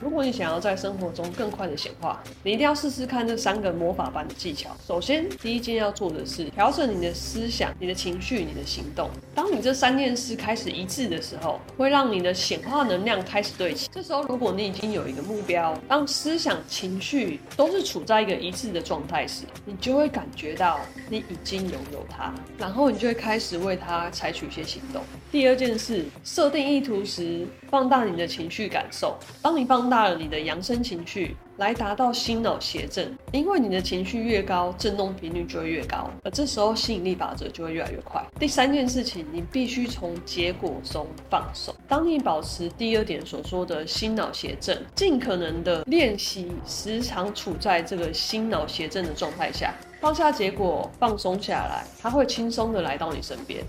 如果你想要在生活中更快的显化，你一定要试试看这三个魔法般的技巧。首先，第一件要做的是调整你的思想、你的情绪、你的行动。当你这三件事开始一致的时候，会让你的显化能量开始对齐。这时候，如果你已经有一个目标，当思想、情绪都是处在一个一致的状态时，你就会感觉到你已经拥有它，然后你就会开始为它采取一些行动。第二件事，设定意图时，放大你的情绪感受。当你放大了你的扬声情绪，来达到心脑协振，因为你的情绪越高，振动频率就会越高，而这时候吸引力法则就会越来越快。第三件事情，你必须从结果中放手。当你保持第二点所说的心脑协振，尽可能的练习，时常处在这个心脑协振的状态下。放下结果，放松下来，它会轻松的来到你身边。